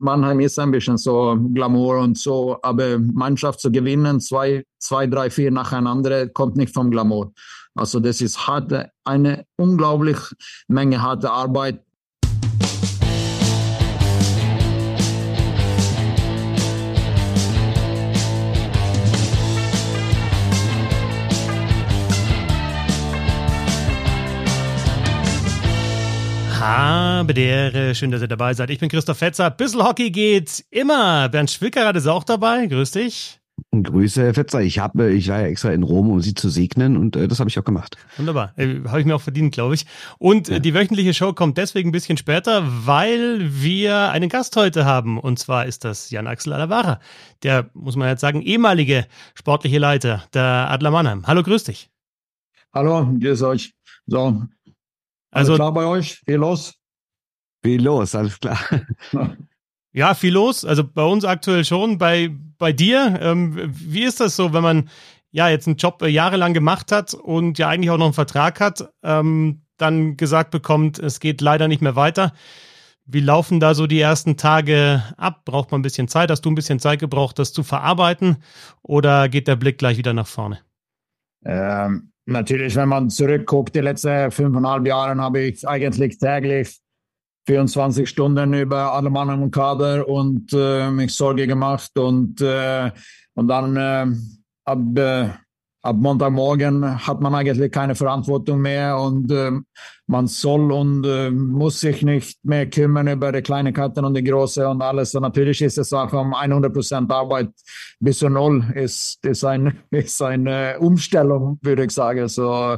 Mannheim ist ein bisschen so Glamour und so, aber Mannschaft zu gewinnen, zwei, zwei, drei, vier nacheinander, kommt nicht vom Glamour. Also das ist harte, eine unglaublich Menge harte Arbeit. Habe der, schön, dass ihr dabei seid. Ich bin Christoph Fetzer. Bissl Hockey geht immer. Bernd Schwickerath ist auch dabei. Grüß dich. Grüße, Herr Fetzer. Ich, habe, ich war ja extra in Rom, um Sie zu segnen und äh, das habe ich auch gemacht. Wunderbar. Äh, habe ich mir auch verdient, glaube ich. Und äh, ja. die wöchentliche Show kommt deswegen ein bisschen später, weil wir einen Gast heute haben. Und zwar ist das Jan-Axel Alavara. Der, muss man jetzt sagen, ehemalige sportliche Leiter der Adler Mannheim. Hallo, grüß dich. Hallo, grüß euch. So, also klar bei euch? Viel los? Viel los, alles klar. Ja, viel los. Also bei uns aktuell schon. Bei, bei dir, ähm, wie ist das so, wenn man ja jetzt einen Job äh, jahrelang gemacht hat und ja eigentlich auch noch einen Vertrag hat, ähm, dann gesagt bekommt, es geht leider nicht mehr weiter. Wie laufen da so die ersten Tage ab? Braucht man ein bisschen Zeit? Hast du ein bisschen Zeit gebraucht, das zu verarbeiten? Oder geht der Blick gleich wieder nach vorne? Ähm, Natürlich, wenn man zurückguckt, die letzten fünfeinhalb Jahre habe ich eigentlich täglich 24 Stunden über alle Mann im Kader und äh, mich Sorge gemacht und, äh, und dann äh, ab, äh, ab Montagmorgen hat man eigentlich keine Verantwortung mehr und äh, man soll und äh, muss sich nicht mehr kümmern über die kleinen Karten und die große und alles. Und natürlich ist es auch um 100 Prozent Arbeit bis zu null ist, ist, ein, ist eine Umstellung, würde ich sagen. So,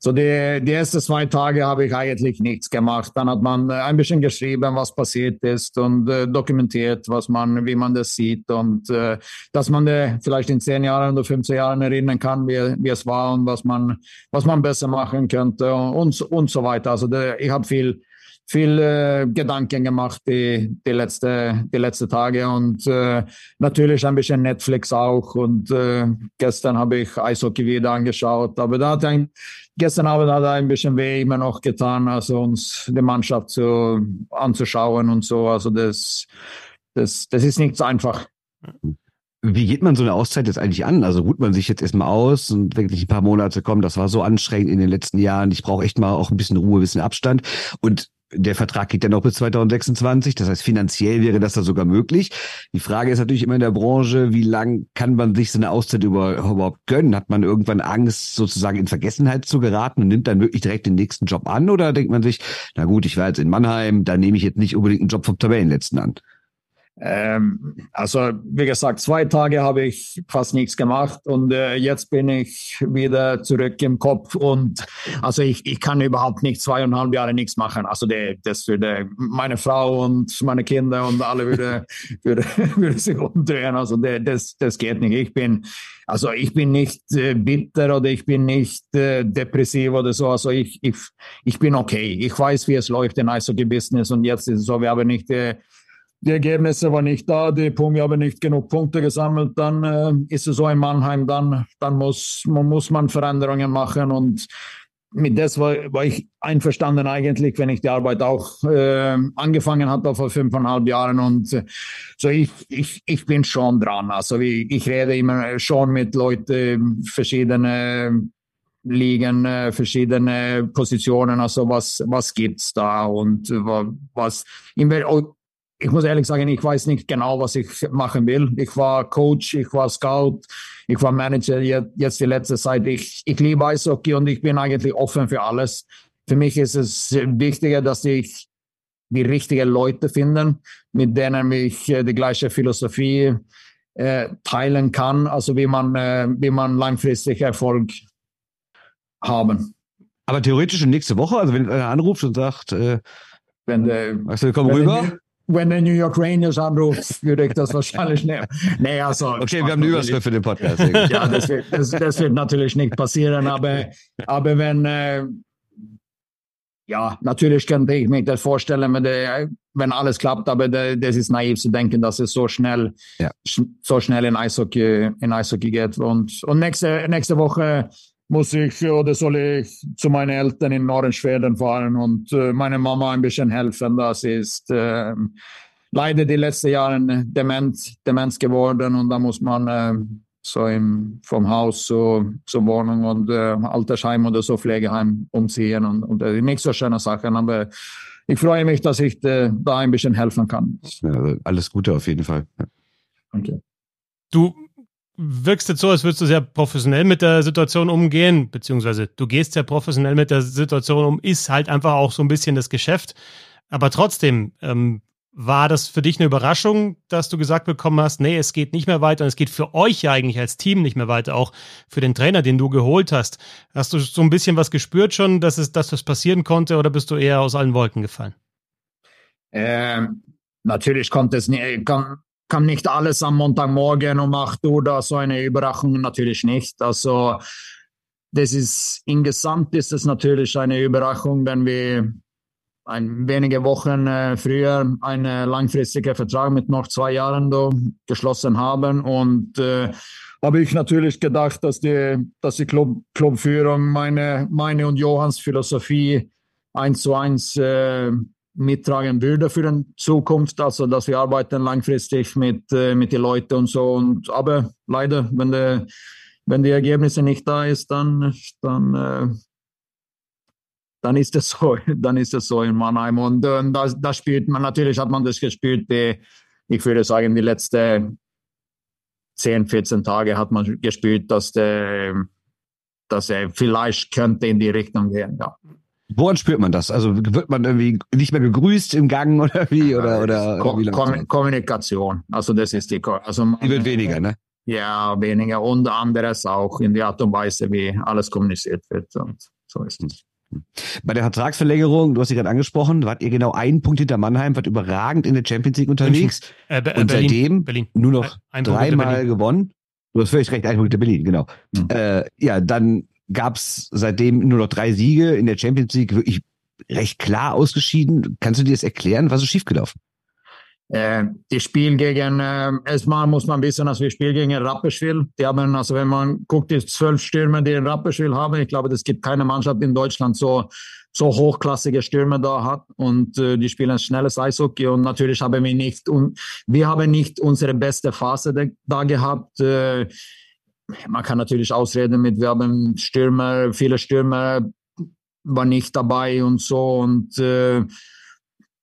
so die, die ersten zwei Tage habe ich eigentlich nichts gemacht. Dann hat man ein bisschen geschrieben, was passiert ist und äh, dokumentiert, was man, wie man das sieht und äh, dass man äh, vielleicht in zehn Jahren oder 15 Jahren erinnern kann, wie, wie es war und was man, was man besser machen könnte und, und so weiter. Also der, ich habe viel viel äh, Gedanken gemacht die, die, letzte, die letzte Tage und äh, natürlich ein bisschen Netflix auch. Und äh, gestern habe ich Eishockey wieder angeschaut. Aber da hat ein, gestern Abend hat ein bisschen weh immer noch getan, also uns die Mannschaft zu, anzuschauen und so. Also das, das, das ist nicht so einfach. Wie geht man so eine Auszeit jetzt eigentlich an? Also ruht man sich jetzt erstmal aus und wirklich ein paar Monate kommen, das war so anstrengend in den letzten Jahren. Ich brauche echt mal auch ein bisschen Ruhe, ein bisschen Abstand. Und der Vertrag geht ja noch bis 2026, das heißt finanziell wäre das da sogar möglich. Die Frage ist natürlich immer in der Branche, wie lang kann man sich so eine Auszeit überhaupt gönnen? Hat man irgendwann Angst, sozusagen in Vergessenheit zu geraten und nimmt dann wirklich direkt den nächsten Job an? Oder denkt man sich, na gut, ich war jetzt in Mannheim, da nehme ich jetzt nicht unbedingt einen Job vom Tabellenletzten an? Ähm, also wie gesagt, zwei Tage habe ich fast nichts gemacht und äh, jetzt bin ich wieder zurück im Kopf und also ich, ich kann überhaupt nicht zweieinhalb Jahre nichts machen. Also die, das würde meine Frau und meine Kinder und alle würde, würde, würde sich umdrehen. Also die, das, das geht nicht. Ich bin also ich bin nicht äh, bitter oder ich bin nicht äh, depressiv oder so. Also ich, ich, ich bin okay. Ich weiß, wie es läuft in Eishockey-Business und jetzt ist es so, wir haben nicht äh, die Ergebnisse waren nicht da, die Punkte haben nicht genug Punkte gesammelt, dann äh, ist es so in Mannheim, dann, dann muss, man, muss man Veränderungen machen und mit das war, war ich einverstanden eigentlich, wenn ich die Arbeit auch äh, angefangen hatte vor fünfeinhalb Jahren und äh, so ich, ich, ich bin schon dran. Also ich, ich rede immer schon mit Leuten, verschiedene Ligen, äh, verschiedene Positionen, also was, was gibt's da und was, ich muss ehrlich sagen, ich weiß nicht genau, was ich machen will. Ich war Coach, ich war Scout, ich war Manager jetzt die letzte Zeit. Ich, ich liebe Eishockey und ich bin eigentlich offen für alles. Für mich ist es wichtiger, dass ich die richtigen Leute finde, mit denen ich äh, die gleiche Philosophie äh, teilen kann, also wie man, äh, wie man langfristig Erfolg haben. Aber theoretisch nächste Woche, also wenn einer anruft und sagt, äh, wenn der, du, komm rüber wenn der New York Rangers anruft, würde ich das wahrscheinlich nehmen. Nee, also, okay, wir haben eine Überschrift für den Podcast. ja, das wird, das, das wird, natürlich nicht passieren, aber, aber wenn, äh, ja, natürlich könnte ich mir das vorstellen, wenn, der, wenn alles klappt, aber das ist naiv zu denken, dass es so schnell, ja. so schnell in Eishockey, in Eishockey geht. Und, und nächste, nächste Woche muss ich oder soll ich zu meinen Eltern in Nordschweden fahren und äh, meiner Mama ein bisschen helfen. Das ist, äh, leider die letzten Jahre Demenz, Demenz geworden und da muss man äh, so im, vom Haus zu, zur Wohnung und äh, Altersheim oder so Pflegeheim umziehen und, und äh, nicht so schöne Sachen, aber ich freue mich, dass ich äh, da ein bisschen helfen kann. Ja, also alles Gute auf jeden Fall. Ja. Danke. Du wirkst jetzt so, als würdest du sehr professionell mit der Situation umgehen, beziehungsweise du gehst sehr professionell mit der Situation um, ist halt einfach auch so ein bisschen das Geschäft. Aber trotzdem, ähm, war das für dich eine Überraschung, dass du gesagt bekommen hast, nee, es geht nicht mehr weiter und es geht für euch ja eigentlich als Team nicht mehr weiter, auch für den Trainer, den du geholt hast. Hast du so ein bisschen was gespürt schon, dass es, dass das passieren konnte oder bist du eher aus allen Wolken gefallen? Ähm, natürlich konnte es nicht, kann, nicht alles am Montagmorgen um 8 Uhr da so eine Überraschung natürlich nicht. Also das ist insgesamt ist es natürlich eine Überraschung, wenn wir ein, wenige Wochen äh, früher einen langfristigen Vertrag mit noch zwei Jahren da geschlossen haben. Und äh, habe ich natürlich gedacht, dass die, dass die Club, Clubführung meine, meine und Johanns Philosophie eins zu eins äh, mittragen würde für die Zukunft. Also, dass wir arbeiten langfristig mit, äh, mit den Leuten und so. Und, aber leider, wenn die, wenn die Ergebnisse nicht da ist, dann, dann äh, dann ist es so, dann ist es so in Mannheim. Und, und da, da spielt man, natürlich hat man das gespielt, die, ich würde sagen, die letzten 10, 14 Tage hat man gespielt, dass der, dass er vielleicht könnte in die Richtung gehen, ja. Woran spürt man das? Also wird man irgendwie nicht mehr gegrüßt im Gang oder wie? Oder, oder, Ko Kom Kommunikation. Also das ist die. Also man, die wird weniger, ne? Ja, weniger. Und anderes auch in der Art und Weise, wie alles kommuniziert wird. Und so ist es. Bei der Vertragsverlängerung, du hast sie gerade angesprochen, wart ihr genau einen Punkt hinter Mannheim, wart überragend in der Champions League unterwegs. Äh, äh, und Berlin, seitdem Berlin. nur noch dreimal gewonnen. Du hast völlig recht, ein Punkt in Berlin, genau. Mhm. Äh, ja, dann gab's seitdem nur noch drei Siege in der Champions League, wirklich recht klar ausgeschieden. Kannst du dir das erklären? Was ist schiefgelaufen? Äh, die Spiel gegen, äh, erstmal muss man wissen, dass wir spielen gegen Rapperswil. Die haben, also wenn man guckt, die zwölf Stürmer, die in Rapperswil haben, ich glaube, es gibt keine Mannschaft in Deutschland so, so hochklassige Stürmer da hat und äh, die spielen schnelles Eishockey und natürlich haben wir nicht, und wir haben nicht unsere beste Phase da gehabt. Äh, man kann natürlich ausreden mit, wir haben Stürmer, viele Stürmer waren nicht dabei und so und äh,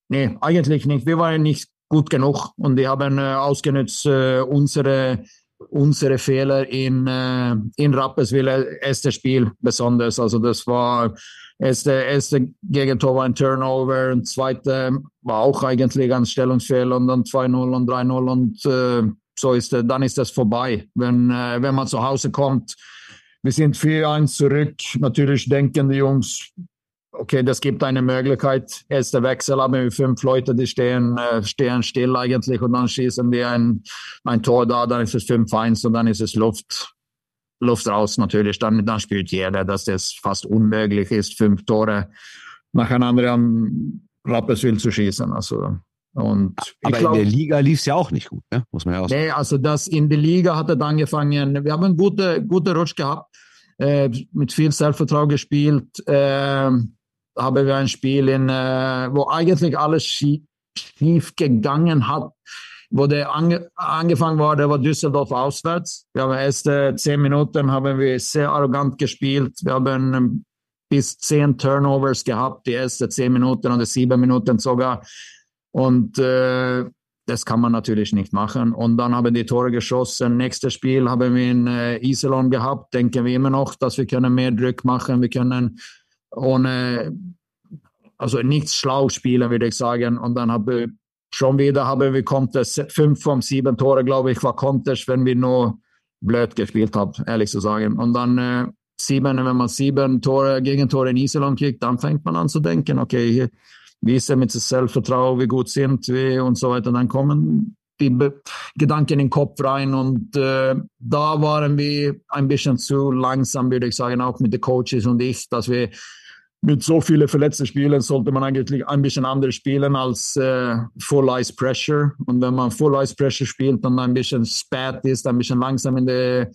Nee, eigentlich nicht. Wir waren nicht gut genug und die haben äh, ausgenutzt äh, unsere unsere Fehler in äh, in Rapperswil erste Spiel besonders also das war erste erste Gegentor war ein Turnover und zweite war auch eigentlich ein Stellungsfehler und dann 2-0 und 3-0 und äh, so ist äh, dann ist das vorbei wenn äh, wenn man zu Hause kommt wir sind 4-1 zurück natürlich denken die Jungs okay, das gibt eine Möglichkeit. Erster Wechsel haben wir fünf Leute, die stehen, äh, stehen still eigentlich und dann schießen wir ein, ein Tor da, dann ist es 5-1 und dann ist es Luft, Luft raus natürlich. Dann, dann spielt jeder, dass das fast unmöglich ist, fünf Tore nacheinander am Rapperswil zu schießen. Also, und Aber glaub, in der Liga lief es ja auch nicht gut, ne? muss man ja auch sagen. Nee, also das in der Liga hat er dann angefangen, wir haben einen guten, guten Rutsch gehabt, äh, mit viel Selbstvertrauen gespielt. Äh, haben wir ein Spiel, in, äh, wo eigentlich alles schief, schief gegangen hat. Wo der ange, angefangen war, der war Düsseldorf auswärts. Wir haben erste zehn Minuten haben wir sehr arrogant gespielt. Wir haben ähm, bis zehn Turnovers gehabt, die ersten zehn Minuten oder sieben Minuten sogar. Und äh, das kann man natürlich nicht machen. Und dann haben die Tore geschossen. Nächstes Spiel haben wir in äh, Iserlohn gehabt. Denken wir immer noch, dass wir können mehr Druck machen. Wir können ohne, also nichts schlau spielen, würde ich sagen. Und dann habe schon wieder haben wir Contest, fünf von sieben Tore, glaube ich, war Contest, wenn wir nur blöd gespielt haben, ehrlich zu sagen. Und dann äh, sieben, wenn man sieben Tore, Gegentore in Iserlohn kriegt, dann fängt man an zu denken, okay, hier, wie ist es mit dem Selbstvertrauen, wie gut sind wir und so weiter. Dann kommen die Be Gedanken in den Kopf rein und äh, da waren wir ein bisschen zu langsam, würde ich sagen, auch mit den Coaches und ich, dass wir mit so vielen verletzten Spielen sollte man eigentlich ein bisschen anders spielen als äh, Full Ice Pressure. Und wenn man Full Ice Pressure spielt und ein bisschen spät ist, ein bisschen langsam in den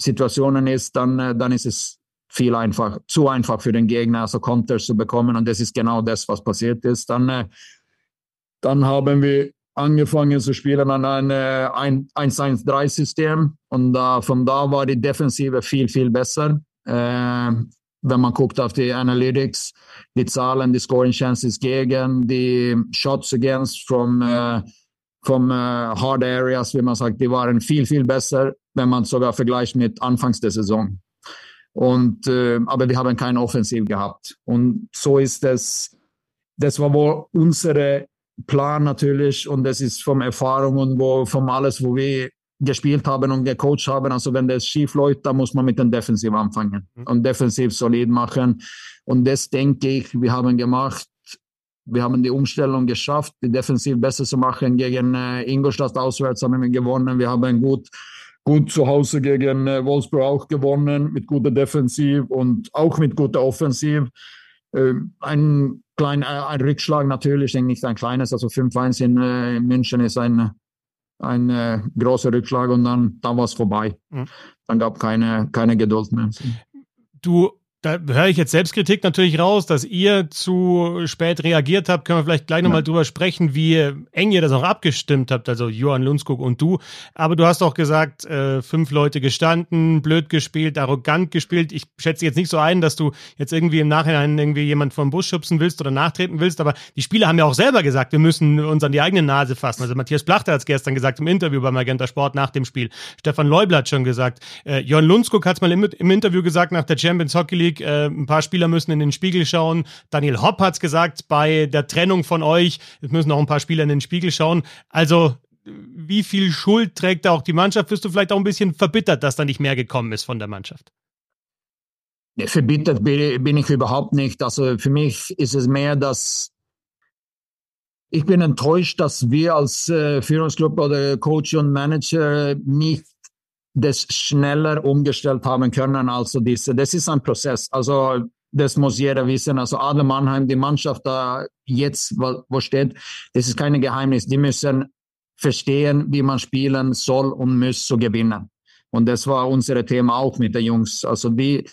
Situationen ist, dann, äh, dann ist es viel einfach, zu einfach für den Gegner, also Konters zu bekommen. Und das ist genau das, was passiert ist. Dann, äh, dann haben wir angefangen zu spielen an ein 1-1-3-System und da, von da war die Defensive viel, viel besser. Äh, wenn man guckt auf die Analytics, die Zahlen, die Scoring Chances gegen, die Shots against from, äh, from äh, Hard Areas, wie man sagt, die waren viel, viel besser, wenn man sogar vergleicht mit Anfangs der Saison. Und, äh, aber wir haben keine Offensiv gehabt. Und so ist es, das war wohl unsere Plan natürlich und das ist vom Erfahrung und wo, vom alles, wo wir gespielt haben und gecoacht haben. Also wenn das schief läuft, dann muss man mit dem Defensiv anfangen mhm. und defensiv solid machen. Und das denke ich, wir haben gemacht. Wir haben die Umstellung geschafft, die Defensiv besser zu machen. Gegen äh, Ingolstadt auswärts haben wir gewonnen. Wir haben gut, gut zu Hause gegen äh, Wolfsburg auch gewonnen mit guter Defensiv und auch mit guter Offensiv. Äh, ein klein, äh, ein Rückschlag natürlich, nicht ein kleines, also 5-1 in, äh, in München ist ein, ein großer Rückschlag und dann, dann war es vorbei. Mhm. Dann gab keine, keine Geduld mehr. Du da höre ich jetzt Selbstkritik natürlich raus, dass ihr zu spät reagiert habt. Können wir vielleicht gleich nochmal ja. drüber sprechen, wie eng ihr das auch abgestimmt habt, also Johann Lundskog und du. Aber du hast auch gesagt, äh, fünf Leute gestanden, blöd gespielt, arrogant gespielt. Ich schätze jetzt nicht so ein, dass du jetzt irgendwie im Nachhinein irgendwie jemand vom Bus schubsen willst oder nachtreten willst, aber die Spieler haben ja auch selber gesagt, wir müssen uns an die eigene Nase fassen. Also Matthias Plachter hat es gestern gesagt im Interview beim Magenta Sport nach dem Spiel. Stefan Leubler hat schon gesagt. Äh, Johann Lundskog hat es mal im, im Interview gesagt nach der Champions Hockey League, League. Äh, ein paar Spieler müssen in den Spiegel schauen. Daniel Hopp hat es gesagt, bei der Trennung von euch, es müssen auch ein paar Spieler in den Spiegel schauen. Also, wie viel Schuld trägt da auch die Mannschaft? Bist du vielleicht auch ein bisschen verbittert, dass da nicht mehr gekommen ist von der Mannschaft? Verbittert bin ich überhaupt nicht. Also für mich ist es mehr, dass ich bin enttäuscht, dass wir als äh, Führungsgruppe oder Coach und Manager nicht das schneller umgestellt haben können. Also diese, das ist ein Prozess. Also das muss jeder wissen. Also Adler Mannheim, die Mannschaft da jetzt, wo, steht, das ist kein Geheimnis. Die müssen verstehen, wie man spielen soll und muss zu gewinnen. Und das war unser Thema auch mit den Jungs. Also die,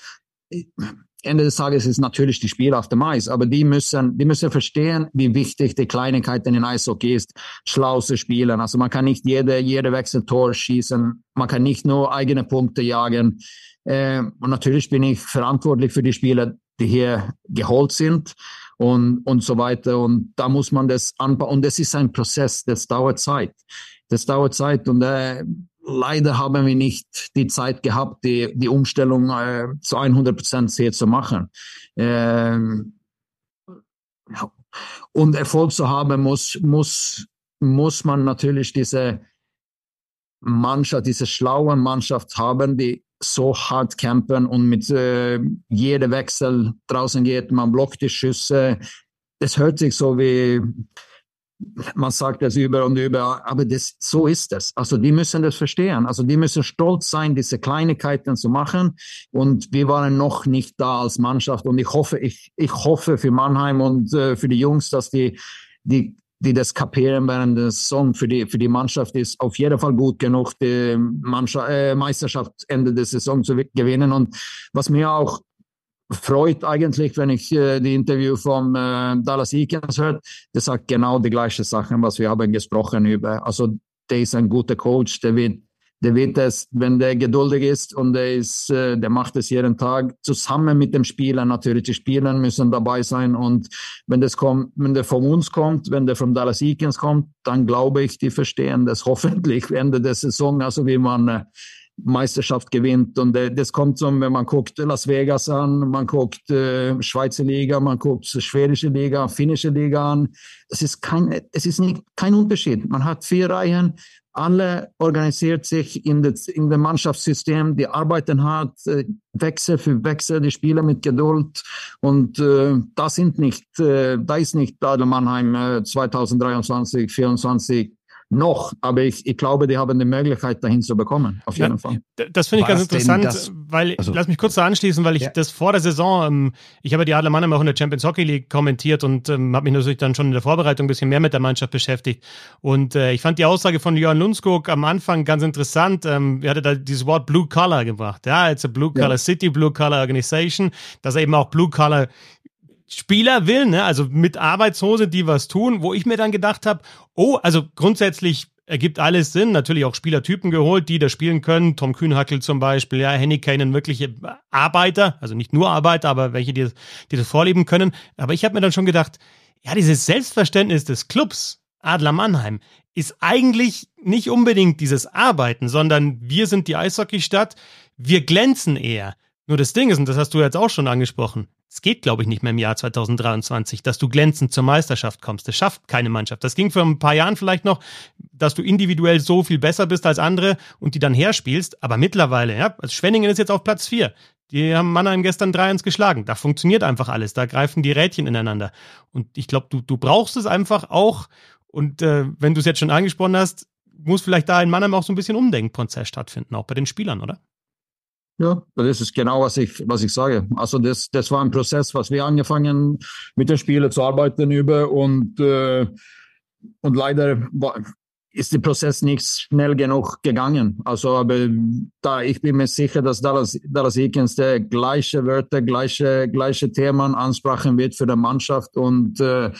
Ende des Tages ist natürlich die Spiel auf dem Eis, aber die müssen, die müssen verstehen, wie wichtig die Kleinigkeiten in Eishockey ist, schlau zu spielen. Also man kann nicht jede, jede Wechseltor schießen, man kann nicht nur eigene Punkte jagen. Äh, und natürlich bin ich verantwortlich für die Spieler, die hier geholt sind und, und so weiter. Und da muss man das anbauen. Und das ist ein Prozess, das dauert Zeit. Das dauert Zeit und äh, leider haben wir nicht die Zeit gehabt, die, die Umstellung äh, zu 100 Prozent hier zu machen. Ähm. Und Erfolg zu haben, muss, muss, muss man natürlich diese Mannschaft, diese schlaue Mannschaft haben, die so hart campen und mit äh, jedem Wechsel draußen geht, man blockt die Schüsse. Das hört sich so wie man sagt das über und über, aber das, so ist es. Also die müssen das verstehen. Also die müssen stolz sein, diese Kleinigkeiten zu machen. Und wir waren noch nicht da als Mannschaft. Und ich hoffe, ich, ich hoffe für Mannheim und äh, für die Jungs, dass die, die, die das kapieren während der Saison für die, für die Mannschaft ist auf jeden Fall gut genug, die Mannschaft, äh, Meisterschaft Ende der Saison zu gewinnen. Und was mir auch freut eigentlich, wenn ich äh, die Interview von äh, Dallas Eakins höre. Der sagt genau die gleichen Sachen, was wir haben gesprochen über. Also der ist ein guter Coach, der wird, der wird es, wenn der geduldig ist und der ist, äh, der macht es jeden Tag zusammen mit dem Spieler natürlich. Die Spieler müssen dabei sein und wenn das kommt, wenn der von uns kommt, wenn der von Dallas Eakins kommt, dann glaube ich, die verstehen das hoffentlich Ende der Saison, also wie man Meisterschaft gewinnt. Und äh, das kommt so, wenn man guckt Las Vegas an, man guckt äh, Schweizer Liga, man guckt schwedische Liga, finnische Liga an. Es ist kein, es ist nicht, kein Unterschied. Man hat vier Reihen, alle organisiert sich in, das, in dem Mannschaftssystem, die arbeiten hart, äh, Wechsel für Wechsel, die Spieler mit Geduld. Und äh, da sind nicht, äh, da ist nicht Adel Mannheim äh, 2023, 2024 noch, aber ich, ich glaube, die haben die Möglichkeit, dahin zu bekommen, auf jeden ja, Fall. Das finde ich ganz interessant, das, weil, also, lass mich kurz da anschließen, weil ich ja. das vor der Saison, ähm, ich habe die Adler Mannheim auch in der Champions Hockey League kommentiert und ähm, habe mich natürlich dann schon in der Vorbereitung ein bisschen mehr mit der Mannschaft beschäftigt. Und äh, ich fand die Aussage von Johann Lundskog am Anfang ganz interessant. Ähm, er hatte da dieses Wort Blue Collar gebracht. Ja, it's a Blue Collar ja. City, Blue Collar Organization, dass er eben auch Blue Collar Spieler will, ne, also mit Arbeitshose, die was tun, wo ich mir dann gedacht habe, oh, also grundsätzlich ergibt alles Sinn. Natürlich auch Spielertypen geholt, die da spielen können. Tom Kühnhackel zum Beispiel, ja, Henny Kanen, wirkliche Arbeiter, also nicht nur Arbeiter, aber welche, die, die das vorleben können. Aber ich habe mir dann schon gedacht, ja, dieses Selbstverständnis des Clubs Adler Mannheim ist eigentlich nicht unbedingt dieses Arbeiten, sondern wir sind die Eishockeystadt, wir glänzen eher. Nur das Ding ist, und das hast du jetzt auch schon angesprochen, es geht, glaube ich, nicht mehr im Jahr 2023, dass du glänzend zur Meisterschaft kommst. Das schafft keine Mannschaft. Das ging vor ein paar Jahren vielleicht noch, dass du individuell so viel besser bist als andere und die dann herspielst. Aber mittlerweile, ja, also Schwenningen ist jetzt auf Platz vier. Die haben Mannheim gestern 3-1 geschlagen. Da funktioniert einfach alles. Da greifen die Rädchen ineinander. Und ich glaube, du, du brauchst es einfach auch. Und äh, wenn du es jetzt schon angesprochen hast, muss vielleicht da in Mannheim auch so ein bisschen Umdenkprozess stattfinden, auch bei den Spielern, oder? Ja, das ist genau, was ich, was ich sage. Also das, das war ein Prozess, was wir angefangen mit den Spielern zu arbeiten über und, äh, und leider war, ist der Prozess nicht schnell genug gegangen. Also, aber da, ich bin mir sicher, dass Dallas, Dallas Eakins der gleiche Wörter, gleiche, gleiche Themen ansprachen wird für die Mannschaft und äh,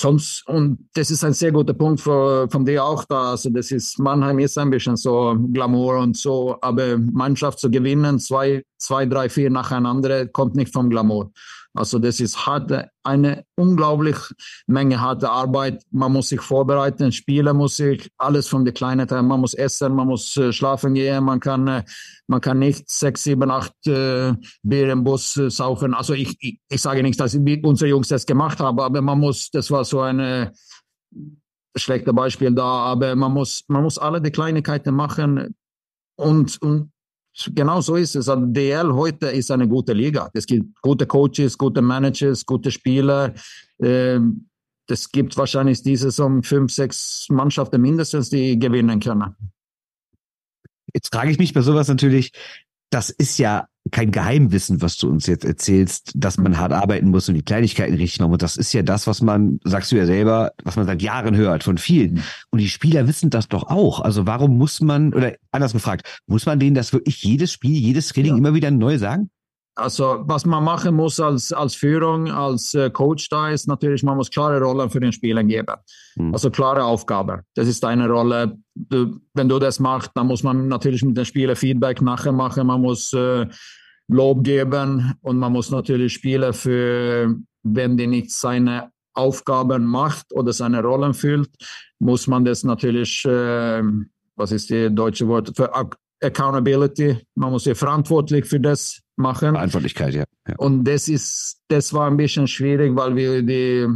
sonst, und das ist ein sehr guter Punkt für, von dir auch da. Also das ist, Mannheim ist ein bisschen so Glamour und so, aber Mannschaft zu gewinnen, zwei, zwei, drei, vier nacheinander, kommt nicht vom Glamour. Also das ist harte, eine unglaublich Menge harte Arbeit. Man muss sich vorbereiten, Spieler muss sich alles von der kleinen Teil. Man muss essen, man muss äh, schlafen gehen, man kann, äh, man kann nicht sechs, sieben, acht äh, Bier im Bus äh, saufen. Also ich, ich, ich sage nicht, dass unsere Jungs das gemacht haben, aber man muss, das war so ein äh, schlechte Beispiel da, aber man muss, man muss alle die Kleinigkeiten machen und, und Genau so ist es. Also DL heute ist eine gute Liga. Es gibt gute Coaches, gute Managers, gute Spieler. Ähm, es gibt wahrscheinlich diese Saison fünf, sechs Mannschaften mindestens, die gewinnen können. Jetzt frage ich mich bei sowas natürlich, das ist ja kein Geheimwissen, was du uns jetzt erzählst, dass man hart arbeiten muss und die Kleinigkeiten richtig machen. Und das ist ja das, was man, sagst du ja selber, was man seit Jahren hört von vielen. Mhm. Und die Spieler wissen das doch auch. Also warum muss man, oder anders gefragt, muss man denen das wirklich jedes Spiel, jedes Training ja. immer wieder neu sagen? Also was man machen muss als, als Führung, als äh, Coach da ist natürlich, man muss klare Rollen für den Spieler geben. Mhm. Also klare Aufgabe. Das ist deine Rolle. Du, wenn du das machst, dann muss man natürlich mit den Spielern Feedback nachher machen. Man muss äh, Lob geben und man muss natürlich Spieler für, wenn die nicht seine Aufgaben macht oder seine Rollen füllt, muss man das natürlich, äh, was ist die deutsche Wort, für Accountability. Man muss ja verantwortlich für das machen. Verantwortlichkeit, ja. ja. Und das ist, das war ein bisschen schwierig, weil wir die,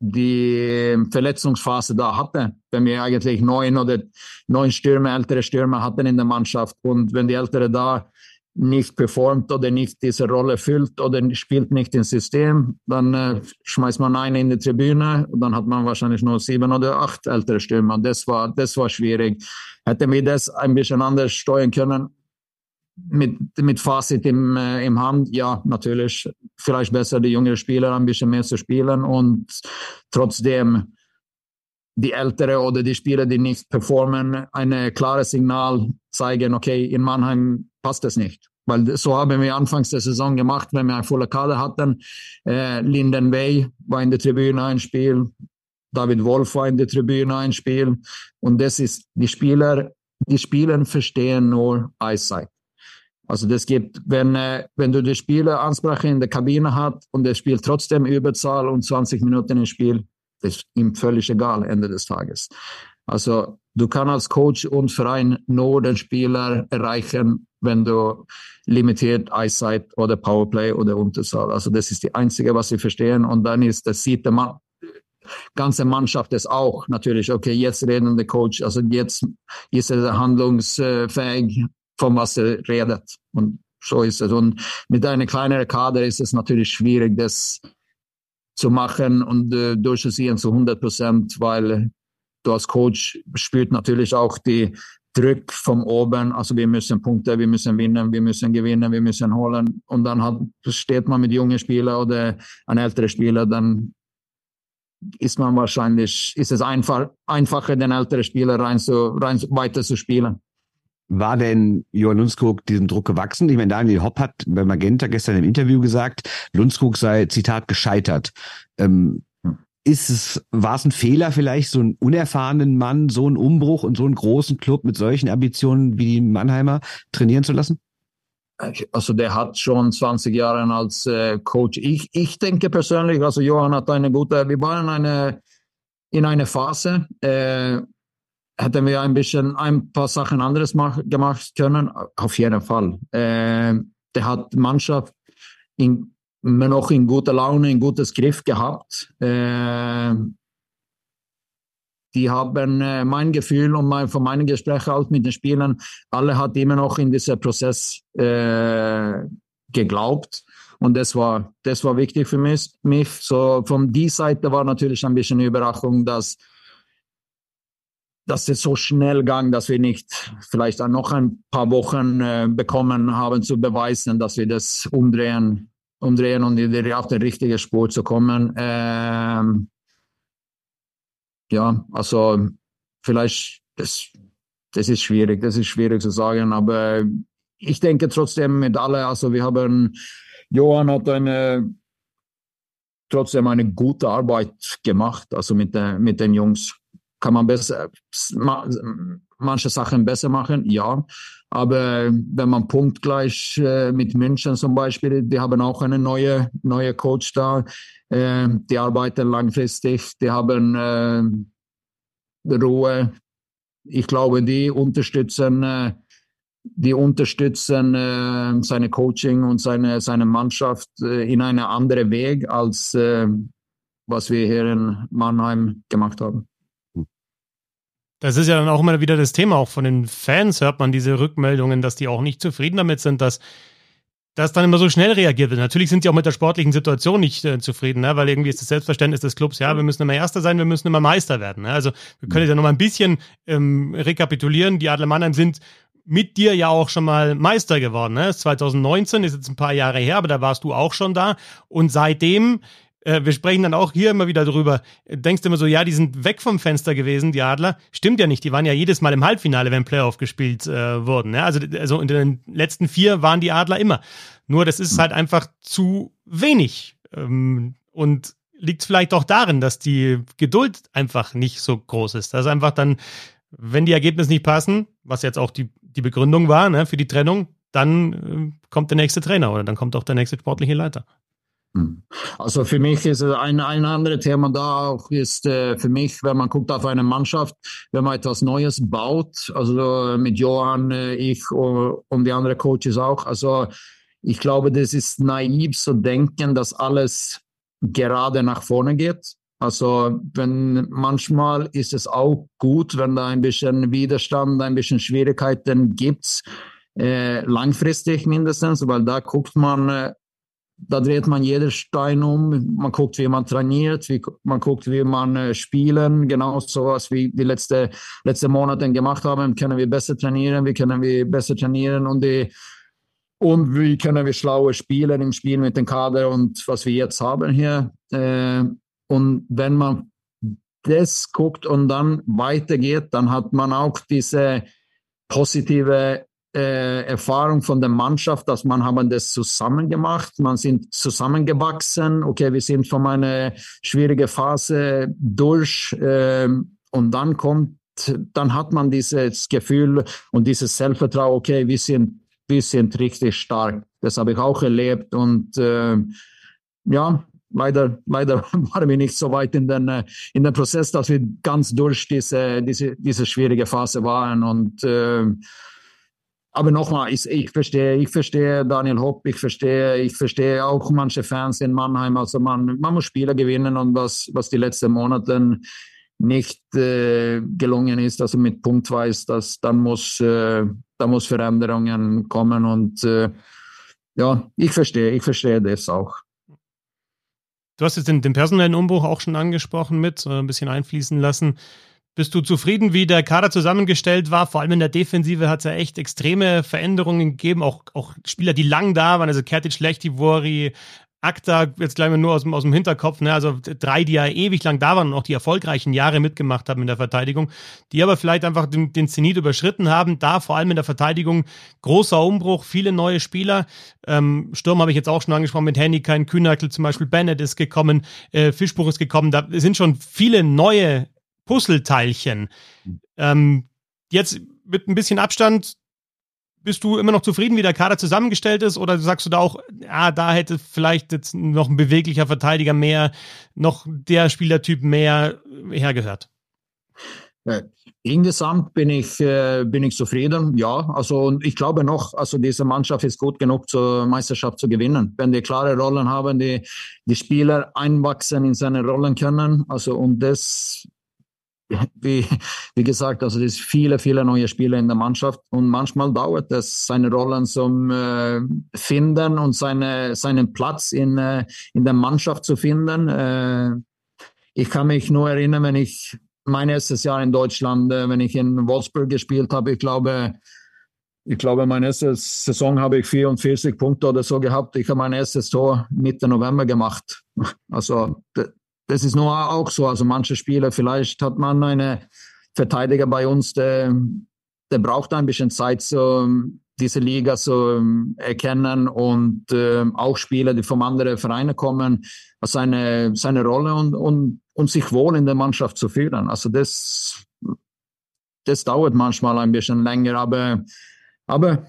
die Verletzungsphase da hatten. Wenn wir eigentlich neun oder neun Stürmer, ältere Stürmer hatten in der Mannschaft und wenn die Ältere da nicht performt oder nicht diese Rolle füllt oder spielt nicht ins System, dann äh, schmeißt man einen in die Tribüne und dann hat man wahrscheinlich nur sieben oder acht ältere Stürmer. Das war, das war schwierig. Hätten wir das ein bisschen anders steuern können, mit, mit Fazit im, äh, im Hand, ja, natürlich. Vielleicht besser, die jüngeren Spieler ein bisschen mehr zu spielen und trotzdem die Ältere oder die Spieler, die nicht performen, ein klares Signal zeigen, okay, in Mannheim passt es nicht. Weil so haben wir anfangs der Saison gemacht, wenn wir eine volle Kader hatten. Äh, Linden Way war in der Tribüne ein Spiel, David Wolf war in der Tribüne ein Spiel. Und das ist, die Spieler, die Spieler verstehen nur Eiszeit. Also das gibt, wenn, äh, wenn du die Spieler Ansprache in der Kabine hast und der spielt trotzdem Überzahl und 20 Minuten im Spiel, das ist ihm völlig egal Ende des Tages. Also du kannst als Coach und Verein nur den Spieler erreichen, wenn du limitiert Eiszeit oder Powerplay oder Unterzahl. Also das ist die einzige, was sie verstehen. Und dann ist, das sieht der Mann, ganze Mannschaft es auch natürlich. Okay, jetzt reden der Coach, also jetzt ist er handlungsfähig von was er redet. Und so ist es. Und mit einer kleineren Kader ist es natürlich schwierig, das zu machen und äh, durchzuziehen zu 100 Prozent, weil du als Coach spürt natürlich auch die Druck von oben. Also wir müssen Punkte, wir müssen gewinnen, wir müssen gewinnen, wir müssen holen. Und dann hat, steht man mit jungen Spielern oder ein älterer Spieler, dann ist man wahrscheinlich, ist es einfach, einfacher, den älteren Spieler rein, so, rein weiter zu spielen. war denn Johann Lundskog diesem Druck gewachsen? Ich meine, Daniel Hopp hat bei Magenta gestern im Interview gesagt, Lundskog sei, Zitat, gescheitert. Ähm, ist es, war es ein Fehler vielleicht, so einen unerfahrenen Mann, so einen Umbruch und so einen großen Club mit solchen Ambitionen wie die Mannheimer trainieren zu lassen? Also der hat schon 20 Jahre als äh, Coach. Ich, ich denke persönlich, also Johann hat eine gute, wir waren eine, in einer Phase, äh, hätten wir ein bisschen ein paar Sachen anderes mach, gemacht können, auf jeden Fall. Äh, der hat Mannschaft in, immer noch in guter Laune, in gutes Griff gehabt. Äh, die haben äh, mein Gefühl und mein, von meinen Gesprächen auch mit den Spielern, alle hat immer noch in diesen Prozess äh, geglaubt. Und das war, das war wichtig für mich. mich. So von die Seite war natürlich ein bisschen Überraschung, dass dass es so schnell ging, dass wir nicht vielleicht noch ein paar Wochen äh, bekommen haben zu beweisen, dass wir das umdrehen, umdrehen und auf den richtigen Spur zu kommen. Ähm, ja, also vielleicht, das, das ist schwierig, das ist schwierig zu sagen, aber ich denke trotzdem mit alle, also wir haben, Johann hat eine, trotzdem eine gute Arbeit gemacht, also mit, der, mit den Jungs. Kann man besser, manche Sachen besser machen, ja. Aber wenn man punktgleich äh, mit München zum Beispiel, die haben auch eine neue, neue Coach da, äh, die arbeiten langfristig, die haben äh, Ruhe. Ich glaube, die unterstützen, äh, die unterstützen äh, seine Coaching und seine, seine Mannschaft äh, in einen anderen Weg, als was wir hier in Mannheim gemacht haben. Das ist ja dann auch immer wieder das Thema. Auch von den Fans hört man diese Rückmeldungen, dass die auch nicht zufrieden damit sind, dass das dann immer so schnell reagiert wird. Natürlich sind sie auch mit der sportlichen Situation nicht äh, zufrieden, ne? weil irgendwie ist das Selbstverständnis des Clubs, ja, wir müssen immer Erster sein, wir müssen immer Meister werden. Ne? Also wir können ja noch mal ein bisschen ähm, rekapitulieren. Die Adler Mannheim sind mit dir ja auch schon mal Meister geworden. Ne? 2019 ist jetzt ein paar Jahre her, aber da warst du auch schon da. Und seitdem äh, wir sprechen dann auch hier immer wieder drüber. Denkst du immer so, ja, die sind weg vom Fenster gewesen, die Adler. Stimmt ja nicht, die waren ja jedes Mal im Halbfinale, wenn Playoff gespielt äh, wurden. Ja? Also, also in den letzten vier waren die Adler immer. Nur das ist halt einfach zu wenig. Ähm, und liegt vielleicht auch darin, dass die Geduld einfach nicht so groß ist. Dass einfach dann, wenn die Ergebnisse nicht passen, was jetzt auch die, die Begründung war ne, für die Trennung, dann äh, kommt der nächste Trainer oder dann kommt auch der nächste sportliche Leiter. Hm. Also für mich ist ein, ein anderes Thema da auch ist äh, für mich, wenn man guckt auf eine Mannschaft, wenn man etwas Neues baut, also mit Johann, äh, ich und die anderen Coaches auch. Also ich glaube, das ist naiv zu denken, dass alles gerade nach vorne geht. Also wenn manchmal ist es auch gut, wenn da ein bisschen Widerstand, ein bisschen Schwierigkeiten gibt, äh, langfristig mindestens, weil da guckt man äh, da dreht man jeden Stein um. Man guckt, wie man trainiert, wie, man guckt, wie man äh, spielen. Genau sowas wie die letzten letzte Monate gemacht haben. Können wir besser trainieren? Wie können wir besser trainieren? Und, die, und wie können wir schlauer spielen im Spiel mit dem Kader und was wir jetzt haben hier? Äh, und wenn man das guckt und dann weitergeht, dann hat man auch diese positive äh, Erfahrung von der Mannschaft, dass man haben das zusammen gemacht, man sind zusammengewachsen, okay, wir sind von einer schwierigen Phase durch äh, und dann kommt, dann hat man dieses Gefühl und dieses Selbstvertrauen, okay, wir sind, wir sind richtig stark. Das habe ich auch erlebt und äh, ja, leider, leider waren wir nicht so weit in den, äh, in den Prozess, dass wir ganz durch diese, diese, diese schwierige Phase waren und äh, aber nochmal, ich, ich verstehe, ich verstehe Daniel Hopp, ich verstehe, ich verstehe auch manche Fans in Mannheim. Also man, man muss Spiele gewinnen und was, was die letzten Monate nicht äh, gelungen ist, also mit punktweise, dass dann muss, äh, da muss Veränderungen kommen und äh, ja, ich verstehe, ich verstehe das auch. Du hast jetzt den, den personellen Umbruch auch schon angesprochen mit, äh, ein bisschen einfließen lassen. Bist du zufrieden, wie der Kader zusammengestellt war? Vor allem in der Defensive hat es ja echt extreme Veränderungen gegeben. Auch, auch Spieler, die lang da waren, also Kertic, Lechtivori, Akta, jetzt gleich mal nur aus dem, aus dem Hinterkopf, ne? also drei, die ja ewig lang da waren und auch die erfolgreichen Jahre mitgemacht haben in der Verteidigung, die aber vielleicht einfach den, den Zenit überschritten haben. Da vor allem in der Verteidigung großer Umbruch, viele neue Spieler. Ähm, Sturm habe ich jetzt auch schon angesprochen mit Henny, kein Kühnackel, zum Beispiel Bennett ist gekommen, äh, Fischbuch ist gekommen. Da sind schon viele neue Puzzleteilchen. Ähm, jetzt mit ein bisschen Abstand bist du immer noch zufrieden, wie der Kader zusammengestellt ist? Oder sagst du da auch, ja, da hätte vielleicht jetzt noch ein beweglicher Verteidiger mehr, noch der Spielertyp mehr hergehört? Insgesamt bin ich, äh, bin ich zufrieden, ja. Also und ich glaube noch, also diese Mannschaft ist gut genug zur Meisterschaft zu gewinnen. Wenn die klare Rollen haben, die, die Spieler einwachsen in seine Rollen können. Also und das wie, wie gesagt, also es viele, viele neue Spieler in der Mannschaft und manchmal dauert es, seine Rollen zum äh, finden und seine, seinen Platz in, äh, in der Mannschaft zu finden. Äh, ich kann mich nur erinnern, wenn ich mein erstes Jahr in Deutschland, äh, wenn ich in Wolfsburg gespielt habe, ich glaube, ich glaube, meine erste Saison habe ich 44 Punkte oder so gehabt. Ich habe mein erstes Tor Mitte November gemacht. Also das ist nur auch so. Also manche Spieler, vielleicht hat man eine Verteidiger bei uns, der, der braucht ein bisschen Zeit, so diese Liga zu erkennen und äh, auch Spieler, die vom anderen Vereine kommen, seine, seine Rolle und, und, und sich wohl in der Mannschaft zu fühlen. Also das, das dauert manchmal ein bisschen länger, aber, aber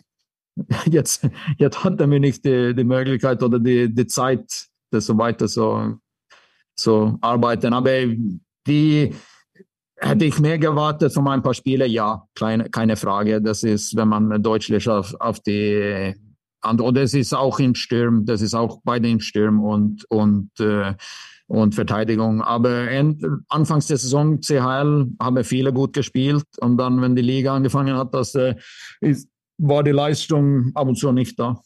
jetzt, jetzt hat er mir nicht die, die Möglichkeit oder die, die Zeit, das so weiter so zu arbeiten. Aber die hätte ich mehr gewartet von ein paar Spielen, ja, kleine, keine Frage. Das ist, wenn man deutlich auf, auf die und das ist auch im Sturm, das ist auch bei den Sturm und, und, äh, und Verteidigung. Aber end, anfangs der Saison CHL haben viele gut gespielt und dann, wenn die Liga angefangen hat, das, äh, ist, war die Leistung ab und zu nicht da.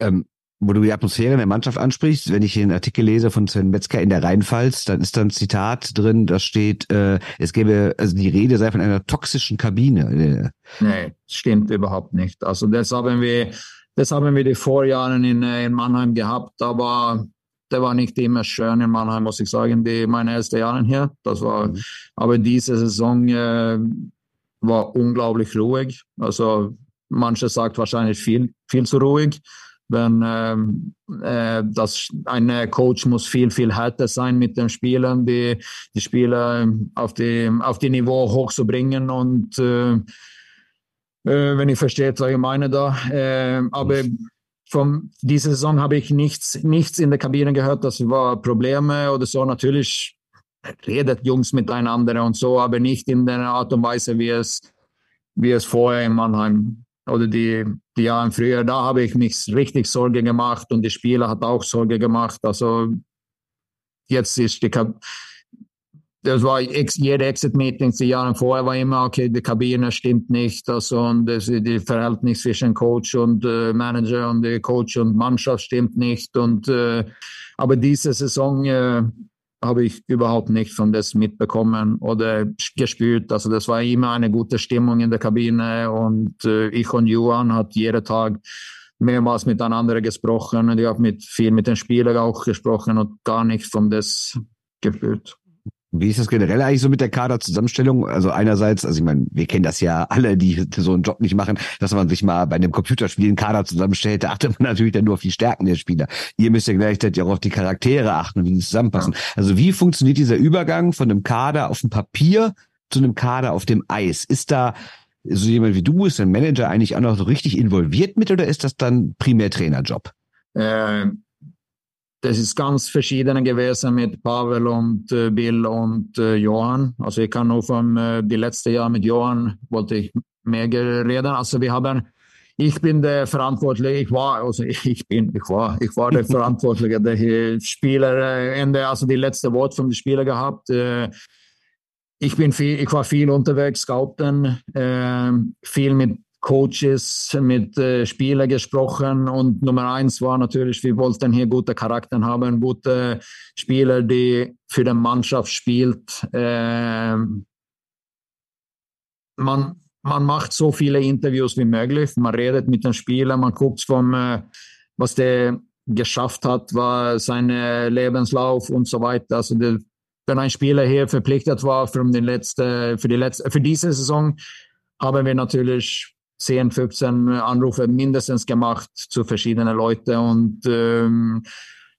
Ähm, wo du die Atmosphäre in der Mannschaft ansprichst, wenn ich den Artikel lese von Sven Metzger in der Rheinpfalz, dann ist da ein Zitat drin, da steht, äh, es gäbe, also die Rede sei von einer toxischen Kabine. Nee, stimmt überhaupt nicht. Also das haben wir, das haben wir die Vorjahren in, in Mannheim gehabt, aber der war nicht immer schön in Mannheim, muss ich sagen, die meine ersten Jahre hier. Das war, mhm. aber diese Saison äh, war unglaublich ruhig. Also manche sagt wahrscheinlich viel, viel zu ruhig wenn ähm, äh, das ein Coach muss viel viel härter sein mit den Spielern, die die Spieler auf die auf die Niveau hoch zu bringen und äh, äh, wenn ich verstehe, was ich meine da, äh, aber von dieser Saison habe ich nichts nichts in der Kabine gehört, das war Probleme oder so. Natürlich redet Jungs miteinander und so, aber nicht in der Art und Weise, wie es wie es vorher in Mannheim oder die, die Jahre früher, da habe ich mich richtig Sorge gemacht und die Spieler hat auch Sorge gemacht. Also jetzt ist die Kab das war jede Exit-Meeting die Jahre vorher war immer, okay, die Kabine stimmt nicht, also und das, die Verhältnis zwischen Coach und äh, Manager und die Coach und Mannschaft stimmt nicht und äh, aber diese Saison äh, habe ich überhaupt nicht von das mitbekommen oder gespürt. Also das war immer eine gute Stimmung in der Kabine und äh, ich und Johan hat jeden Tag mehrmals miteinander gesprochen und ich habe mit viel mit den Spielern auch gesprochen und gar nichts von das gespürt. Wie ist das generell eigentlich so mit der Kaderzusammenstellung? Also einerseits, also ich meine, wir kennen das ja alle, die so einen Job nicht machen, dass man sich mal bei einem Computerspiel einen Kader zusammenstellt, da achtet man natürlich dann nur auf die Stärken der Spieler. Ihr müsst ja gleichzeitig auch auf die Charaktere achten, wie die zusammenpassen. Also wie funktioniert dieser Übergang von einem Kader auf dem Papier zu einem Kader auf dem Eis? Ist da so jemand wie du, ist ein Manager eigentlich auch noch so richtig involviert mit oder ist das dann primär Trainerjob? Äh, das ist ganz verschiedene gewesen mit Pavel und äh, Bill und äh, Johann. Also ich kann nur von äh, die letzte Jahr mit Johann wollte ich mehr reden. Also wir haben, ich bin der Verantwortliche, ich war, also ich bin, ich war, ich war der Verantwortliche, der Spieler, äh, Ende, also die letzte Wort von den Spielern gehabt. Äh, ich bin viel, ich war viel unterwegs, scouten, äh, viel mit Coaches, mit äh, Spielern gesprochen und Nummer eins war natürlich, wir wollten hier gute Charakter haben, gute Spieler, die für die Mannschaft spielt. Äh, man, man macht so viele Interviews wie möglich, man redet mit den Spielern, man guckt vom, äh, was der geschafft hat, war sein Lebenslauf und so weiter. Also der, wenn ein Spieler hier verpflichtet war für, den letzte, für, die letzte, für diese Saison, haben wir natürlich 10, 15 Anrufe mindestens gemacht zu verschiedenen Leuten und ähm,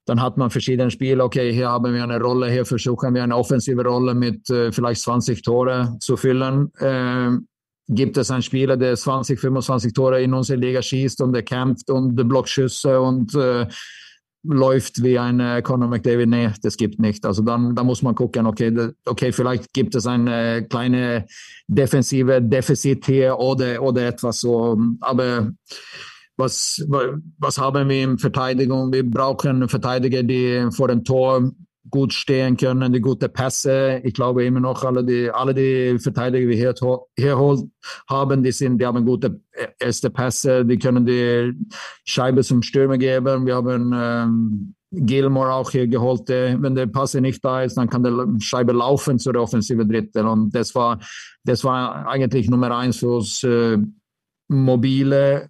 dann hat man verschiedene Spiele. Okay, hier haben wir eine Rolle, hier versuchen wir eine offensive Rolle mit äh, vielleicht 20 Tore zu füllen. Ähm, gibt es einen Spieler, der 20, 25 Tore in unserer Liga schießt und der kämpft und blockt Schüsse und äh, läuft wie ein äh, Conor McDavid. Nee, das gibt nicht. Also dann, da muss man gucken, okay, okay, vielleicht gibt es eine kleine defensive Defizit hier oder, oder etwas so. Aber was, was haben wir in Verteidigung? Wir brauchen Verteidiger, die vor dem Tor gut stehen können, die gute Pässe. Ich glaube immer noch, alle die, alle die Verteidiger, die wir hier, haben, die, sind, die haben gute erste Pässe, die können die Scheibe zum Stürmer geben. Wir haben ähm, Gilmore auch hier geholt. Wenn der Pass nicht da ist, dann kann der Scheibe laufen zur offensiven Drittel. Und das war, das war eigentlich Nummer eins für uns äh, mobile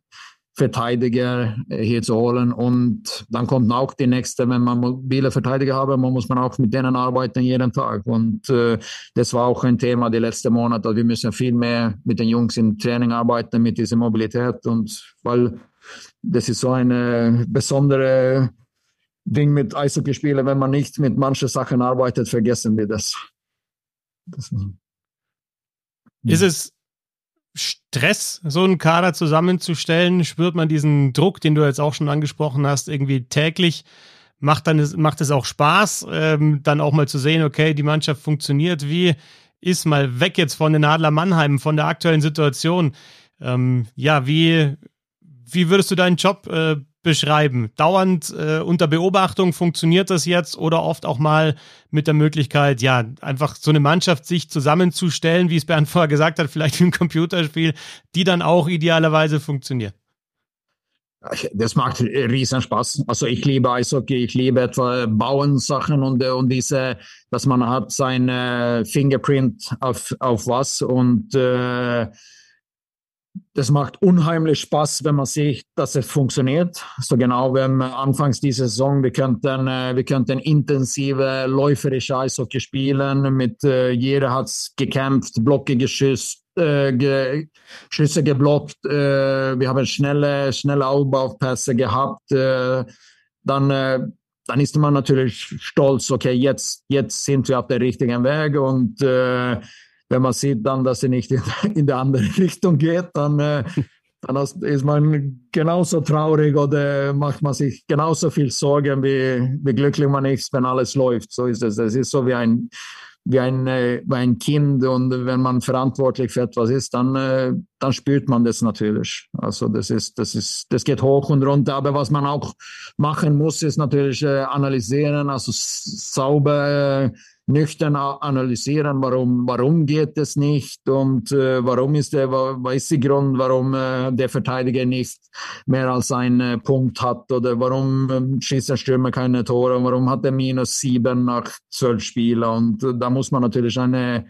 Verteidiger äh, hier zu holen. Und dann kommt auch die nächste, wenn man mobile Verteidiger haben, man muss man auch mit denen arbeiten jeden Tag. Und äh, das war auch ein Thema die letzten Monate. Wir müssen viel mehr mit den Jungs im Training arbeiten, mit dieser Mobilität. Und weil das ist so eine besondere Ding mit Eishockeyspielen, wenn man nicht mit manchen Sachen arbeitet, vergessen wir das. das ist es Stress, so einen Kader zusammenzustellen? Spürt man diesen Druck, den du jetzt auch schon angesprochen hast, irgendwie täglich? Macht, dann, macht es auch Spaß, ähm, dann auch mal zu sehen, okay, die Mannschaft funktioniert, wie ist mal weg jetzt von den Adler Mannheim, von der aktuellen Situation. Ähm, ja, wie, wie würdest du deinen Job äh, beschreiben? Dauernd äh, unter Beobachtung funktioniert das jetzt oder oft auch mal mit der Möglichkeit, ja, einfach so eine Mannschaft sich zusammenzustellen, wie es Bernd vorher gesagt hat, vielleicht ein Computerspiel, die dann auch idealerweise funktioniert? Das macht riesen Spaß. Also ich liebe Eishockey, ich liebe etwa bauen Sachen und, und diese, dass man hat sein äh, Fingerprint auf, auf was und äh, das macht unheimlich Spaß, wenn man sieht, dass es funktioniert. So genau wie anfangs dieser Saison, wir könnten, äh, wir könnten intensive läuferische Eishockey spielen. Mit äh, jeder hat gekämpft, Blocke geschüsst, äh, ge Schüsse geblockt. Äh, wir haben schnelle, schnelle Aufbaupässe gehabt. Äh, dann äh, dann ist man natürlich stolz, okay, jetzt, jetzt sind wir auf der richtigen Weg und äh, wenn man sieht dann, dass sie nicht in, die andere Richtung geht, dann, äh, dann ist man genauso traurig oder macht man sich genauso viel Sorgen, wie, wie glücklich man ist, wenn alles läuft. So ist es. Es ist so wie ein, wie ein, äh, wie ein Kind und wenn man verantwortlich für etwas ist, dann, äh, dann spürt man das natürlich. Also das ist, das ist, das geht hoch und runter. Aber was man auch machen muss, ist natürlich analysieren, also sauber nüchtern analysieren, warum, warum geht es nicht und äh, warum ist der, was ist der Grund, warum äh, der Verteidiger nicht mehr als einen äh, Punkt hat oder warum äh, schießt der Stürmer keine Tore, warum hat er minus sieben nach zwölf Spielen und äh, da muss man natürlich eine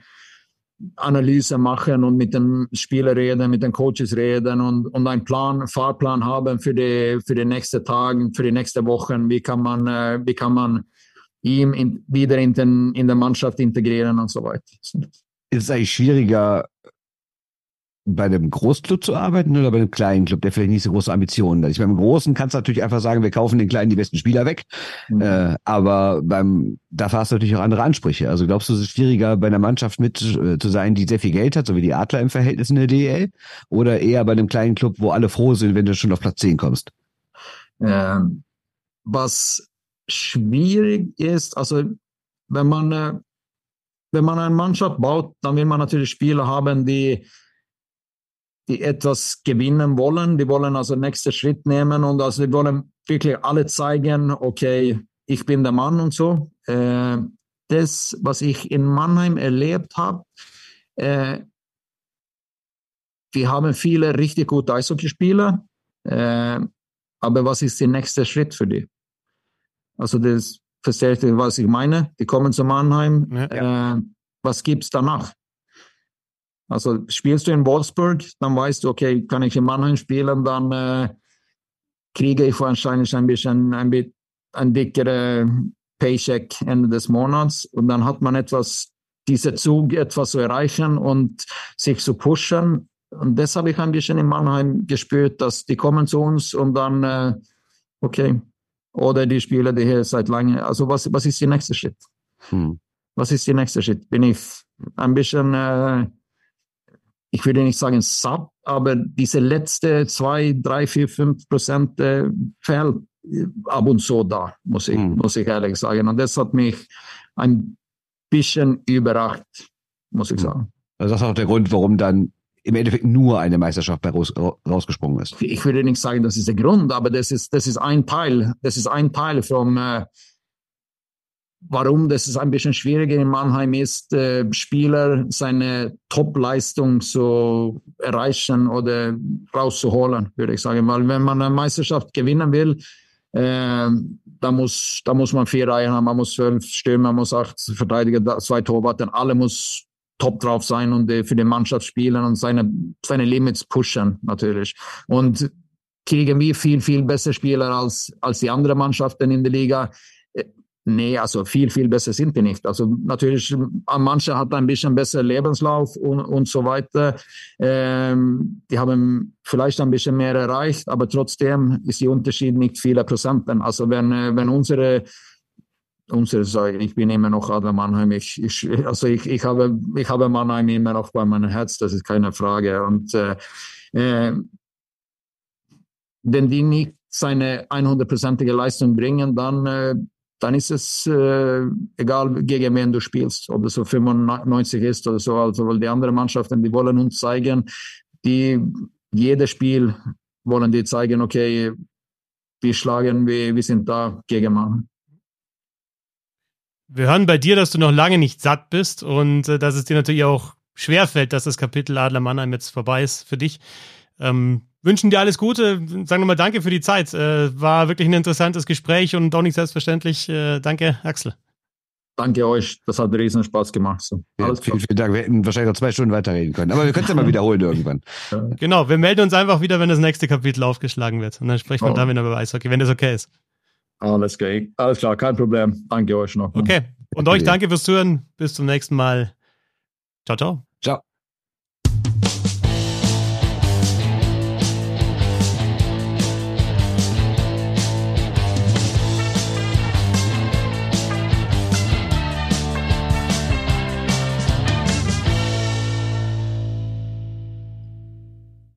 Analyse machen und mit den Spielern reden, mit den Coaches reden und, und einen Plan, Fahrplan haben für die, für die nächsten Tage, für die nächsten Wochen. Wie kann man, äh, wie kann man ihm in, wieder in, den, in der Mannschaft integrieren und so weiter. Ist es eigentlich schwieriger, bei einem Großclub zu arbeiten oder bei einem kleinen Club, der vielleicht nicht so große Ambitionen hat? Ich meine, beim Großen kannst du natürlich einfach sagen, wir kaufen den Kleinen die besten Spieler weg. Mhm. Äh, aber beim, dafür hast du natürlich auch andere Ansprüche. Also glaubst du, es ist schwieriger, bei einer Mannschaft mit äh, zu sein, die sehr viel Geld hat, so wie die Adler im Verhältnis in der DEL? Oder eher bei einem kleinen Club, wo alle froh sind, wenn du schon auf Platz 10 kommst? Ähm, was schwierig ist, also wenn man, äh, wenn man eine Mannschaft baut, dann will man natürlich Spieler haben, die, die etwas gewinnen wollen. Die wollen also nächsten Schritt nehmen und also die wollen wirklich alle zeigen, okay, ich bin der Mann und so. Äh, das, was ich in Mannheim erlebt habe, äh, wir haben viele richtig gute Eishockeyspieler, aber was ist der nächste Schritt für die? Also das versteht ihr, was ich meine? Die kommen zu Mannheim. Ja. Äh, was gibt's danach? Also spielst du in Wolfsburg, dann weißt du, okay, kann ich in Mannheim spielen, dann, äh, kriege ich wahrscheinlich ein bisschen ein, ein dickere Paycheck Ende des Monats und dann hat man etwas, diese Zug etwas zu erreichen und sich zu pushen. Und das habe ich ein bisschen in Mannheim gespürt, dass die kommen zu uns und dann, äh, okay, oder die Spieler, die hier seit langem, also was, was ist der nächste Schritt? Hm. Was ist der nächste Schritt? Bin ich ein bisschen, äh, ich würde nicht sagen satt, aber diese letzte zwei, drei, vier, fünf Prozent äh, fehlt ab und zu da, muss ich, hm. muss ich ehrlich sagen. Und das hat mich ein bisschen überrascht, muss ich hm. sagen. Also das ist auch der Grund, warum dann im Endeffekt nur eine Meisterschaft bei raus, rausgesprungen ist. Ich würde nicht sagen, das ist der Grund, aber das ist, das ist ein Teil, das ist ein Teil vom, äh, warum das ist ein bisschen schwieriger in Mannheim ist, äh, Spieler seine Top-Leistung zu erreichen oder rauszuholen, würde ich sagen. Weil wenn man eine Meisterschaft gewinnen will, äh, da muss, da muss man vier Reihen haben, man muss zwölf Stürmer, man muss acht Verteidiger, zwei Torwarten, alle muss top drauf sein und äh, für die Mannschaft spielen und seine, seine Limits pushen natürlich. Und kriegen wir viel, viel bessere Spieler als, als die anderen Mannschaften in der Liga. Nee, also viel, viel besser sind die nicht. Also natürlich, manche hat ein bisschen besseren Lebenslauf und, und so weiter. Ähm, die haben vielleicht ein bisschen mehr erreicht, aber trotzdem ist der Unterschied nicht viele Prozenten. Also wenn, wenn unsere unsere, ich bin immer noch Adler Mannheim. Ich, ich, also ich, ich, habe, ich habe Mannheim immer noch bei meinem Herz, das ist keine Frage. Und äh, äh, wenn die nicht seine 100-prozentige Leistung bringen, dann äh, dann ist es äh, egal, gegen wen du spielst, ob es so 95 ist oder so. Also, weil die anderen Mannschaften, die wollen uns zeigen, die jedes Spiel wollen die zeigen, okay, wir schlagen, wir, wir sind da gegen Mann. Wir hören bei dir, dass du noch lange nicht satt bist und äh, dass es dir natürlich auch schwerfällt, dass das Kapitel Adler Mannheim jetzt vorbei ist für dich. Ähm, wünschen dir alles Gute. Sagen wir mal Danke für die Zeit. Äh, war wirklich ein interessantes Gespräch und auch nicht selbstverständlich. Äh, danke, Axel. Danke euch. Das hat riesen Spaß gemacht. So. Ja, vielen, vielen Dank. Wir hätten wahrscheinlich noch zwei Stunden weiterreden können. Aber wir können es ja mal wiederholen irgendwann. Genau. Wir melden uns einfach wieder, wenn das nächste Kapitel aufgeschlagen wird. Und dann sprechen wir oh. dann wieder über Eishockey, wenn das okay ist. Alles, okay. Alles klar. Kein Problem. Danke euch noch. Okay. Und euch danke fürs Zuhören. Bis zum nächsten Mal. Ciao, ciao.